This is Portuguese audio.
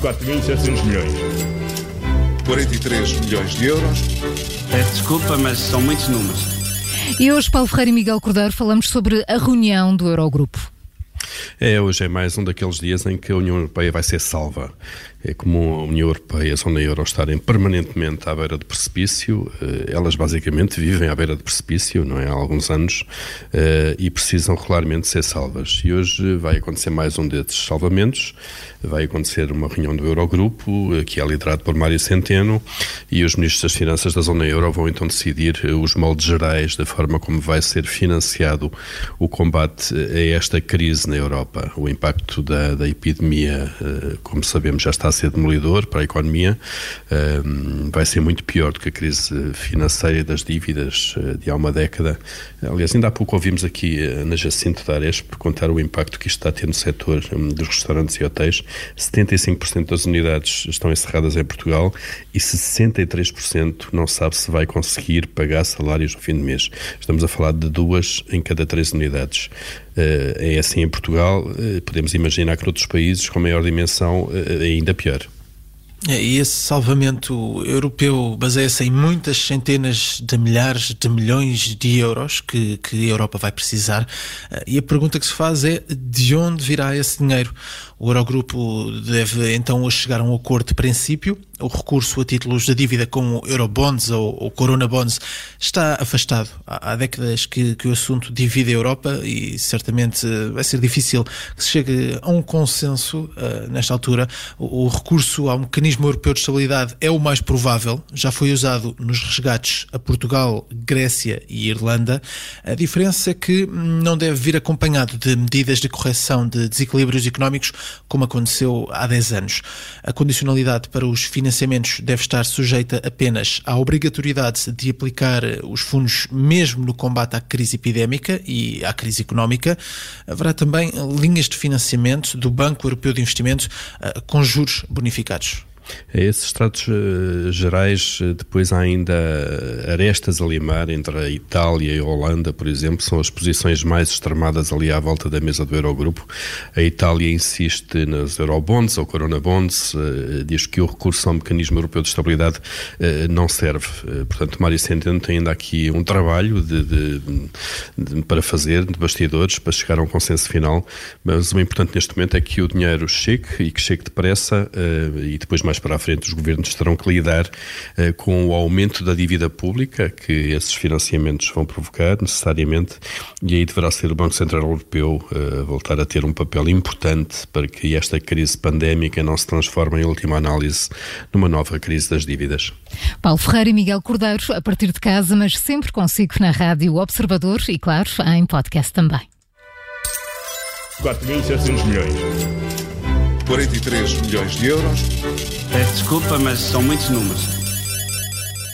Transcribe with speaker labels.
Speaker 1: 4.700 milhões.
Speaker 2: 43 milhões de euros.
Speaker 3: Peço desculpa, mas são muitos números.
Speaker 4: E hoje, Paulo Ferreira e Miguel Cordeiro, falamos sobre a reunião do Eurogrupo.
Speaker 5: É, hoje é mais um daqueles dias em que a União Europeia vai ser salva. É como a União Europeia e a zona euro estarem permanentemente à beira de precipício, eh, elas basicamente vivem à beira de precipício, não é? Há alguns anos, eh, e precisam regularmente ser salvas. E hoje vai acontecer mais um desses salvamentos, vai acontecer uma reunião do Eurogrupo, eh, que é liderado por Mário Centeno, e os ministros das Finanças da zona euro vão então decidir os moldes gerais da forma como vai ser financiado o combate a esta crise na Europa. O impacto da, da epidemia, como sabemos, já está a ser demolidor para a economia, vai ser muito pior do que a crise financeira das dívidas eh, de há uma década. Aliás, ainda há pouco ouvimos aqui eh, na Jacinto da por contar o impacto que isto está a ter no setor dos restaurantes e hotéis. 75% das unidades estão encerradas em Portugal e 63% não sabe se vai conseguir pagar salários no fim do mês. Estamos a falar de duas em cada três unidades. Eh, é assim em Portugal, podemos imaginar que noutros países com maior dimensão é ainda pior.
Speaker 6: É, e esse salvamento europeu baseia-se em muitas centenas de milhares de milhões de euros que, que a Europa vai precisar. Eh, e a pergunta que se faz é de onde virá esse dinheiro? O Eurogrupo deve então chegar a um acordo de princípio. O recurso a títulos de dívida como Eurobonds ou, ou Corona Bonds está afastado. Há, há décadas que, que, o assunto divide a Europa e certamente vai ser difícil que se chegue a um consenso uh, nesta altura. O, o recurso ao mecanismo europeu de estabilidade é o mais provável. Já foi usado nos resgates a Portugal, Grécia e Irlanda. A diferença é que não deve vir acompanhado de medidas de correção de desequilíbrios económicos como aconteceu há 10 anos. A condicionalidade para os financiamentos deve estar sujeita apenas à obrigatoriedade de aplicar os fundos mesmo no combate à crise epidémica e à crise económica. Haverá também linhas de financiamento do Banco Europeu de Investimento eh, com juros bonificados.
Speaker 5: Esses tratos uh, gerais, uh, depois há ainda arestas a limar entre a Itália e a Holanda, por exemplo, são as posições mais extremadas ali à volta da mesa do Eurogrupo. A Itália insiste nas Eurobonds ou Corona Bonds, uh, diz que o recurso ao mecanismo europeu de estabilidade não serve. portanto, Mário Centeno tem ainda aqui um trabalho de, de, de, para fazer, de bastidores, para chegar a um consenso final, mas o importante neste momento é que o dinheiro chegue e que chegue depressa e depois mais mais para a frente os governos terão que lidar uh, com o aumento da dívida pública que esses financiamentos vão provocar, necessariamente, e aí deverá ser o Banco Central Europeu uh, voltar a ter um papel importante para que esta crise pandémica não se transforme, em última análise, numa nova crise das dívidas.
Speaker 4: Paulo Ferreira e Miguel Cordeiro, a partir de casa, mas sempre consigo na Rádio Observador e, claro, em podcast também.
Speaker 1: 4.700 milhões.
Speaker 2: 43 milhões de euros.
Speaker 3: Peço desculpa, mas são muitos números.